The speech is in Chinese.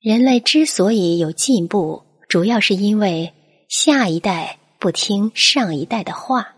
人类之所以有进步主要是因为下一代不听上一代的话。